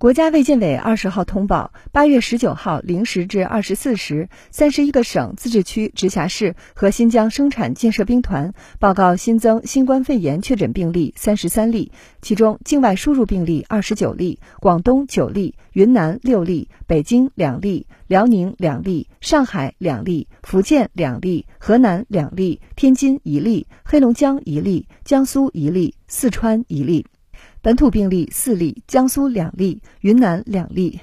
国家卫健委二十号通报，八月十九号零时至二十四时，三十一个省、自治区、直辖市和新疆生产建设兵团报告新增新冠肺炎确诊病例三十三例，其中境外输入病例二十九例，广东九例，云南六例，北京两例，辽宁两例，上海两例，福建两例，河南两例，天津一例，黑龙江一例，江苏一例，四川一例。本土病例四例，江苏两例，云南两例，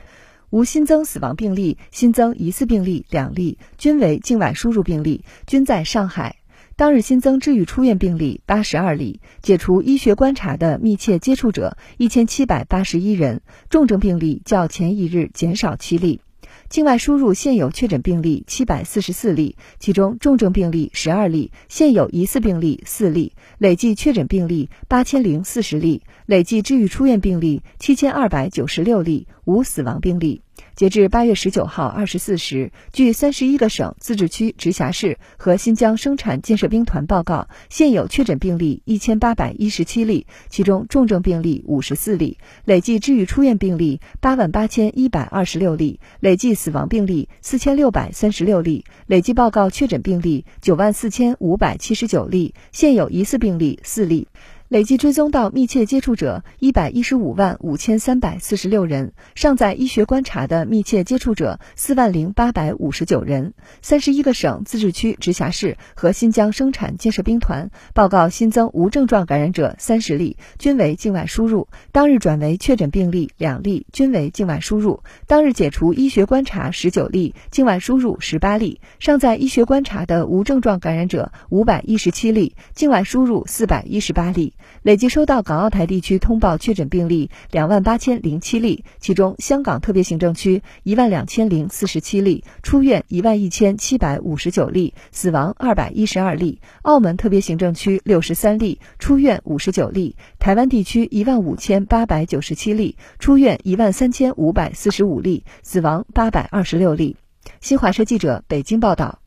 无新增死亡病例，新增疑似病例两例，均为境外输入病例，均在上海。当日新增治愈出院病例八十二例，解除医学观察的密切接触者一千七百八十一人，重症病例较前一日减少七例。境外输入现有确诊病例七百四十四例，其中重症病例十二例，现有疑似病例四例，累计确诊病例八千零四十例，累计治愈出院病例七千二百九十六例，无死亡病例。截至八月十九号二十四时，据三十一个省、自治区、直辖市和新疆生产建设兵团报告，现有确诊病例一千八百一十七例，其中重症病例五十四例，累计治愈出院病例八万八千一百二十六例，累计死亡病例四千六百三十六例，累计报告确诊病例九万四千五百七十九例，现有疑似病例四例。累计追踪到密切接触者一百一十五万五千三百四十六人，尚在医学观察的密切接触者四万零八百五十九人。三十一个省、自治区、直辖市和新疆生产建设兵团报告新增无症状感染者三十例，均为境外输入。当日转为确诊病例两例，均为境外输入。当日解除医学观察十九例，境外输入十八例。尚在医学观察的无症状感染者五百一十七例，境外输入四百一十八例。累计收到港澳台地区通报确诊病例两万八千零七例，其中香港特别行政区一万两千零四十七例，出院一万一千七百五十九例，死亡二百一十二例；澳门特别行政区六十三例，出院五十九例；台湾地区一万五千八百九十七例，出院一万三千五百四十五例，死亡八百二十六例。新华社记者北京报道。